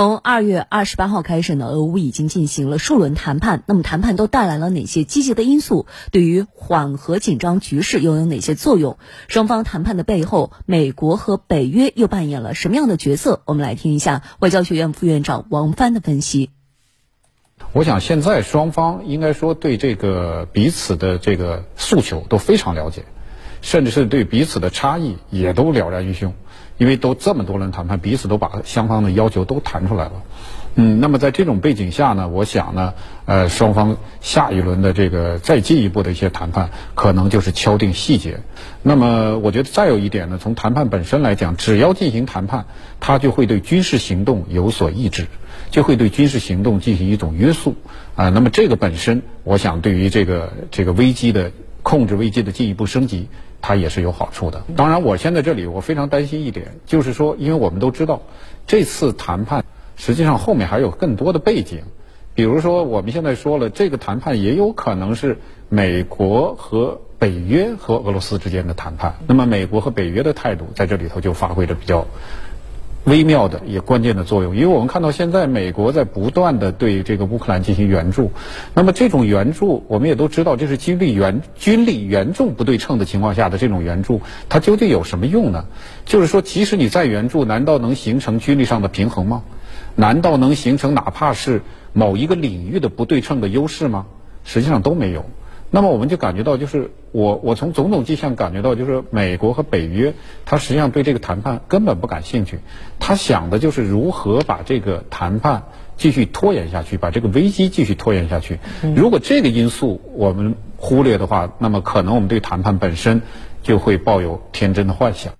从二月二十八号开始呢，俄乌已经进行了数轮谈判。那么谈判都带来了哪些积极的因素？对于缓和紧张局势又有哪些作用？双方谈判的背后，美国和北约又扮演了什么样的角色？我们来听一下外交学院副院长王帆的分析。我想现在双方应该说对这个彼此的这个诉求都非常了解，甚至是对彼此的差异也都了然于胸。因为都这么多轮谈判，彼此都把双方的要求都谈出来了，嗯，那么在这种背景下呢，我想呢，呃，双方下一轮的这个再进一步的一些谈判，可能就是敲定细节。那么，我觉得再有一点呢，从谈判本身来讲，只要进行谈判，它就会对军事行动有所抑制，就会对军事行动进行一种约束啊。那么这个本身，我想对于这个这个危机的控制危机的进一步升级。它也是有好处的。当然，我现在这里我非常担心一点，就是说，因为我们都知道，这次谈判实际上后面还有更多的背景，比如说我们现在说了，这个谈判也有可能是美国和北约和俄罗斯之间的谈判。那么，美国和北约的态度在这里头就发挥着比较。微妙的也关键的作用，因为我们看到现在美国在不断的对这个乌克兰进行援助，那么这种援助我们也都知道，这是军力援军力援助不对称的情况下的这种援助，它究竟有什么用呢？就是说，即使你再援助，难道能形成军力上的平衡吗？难道能形成哪怕是某一个领域的不对称的优势吗？实际上都没有。那么我们就感觉到，就是我我从种种迹象感觉到，就是美国和北约，他实际上对这个谈判根本不感兴趣，他想的就是如何把这个谈判继续拖延下去，把这个危机继续拖延下去。如果这个因素我们忽略的话，那么可能我们对谈判本身就会抱有天真的幻想。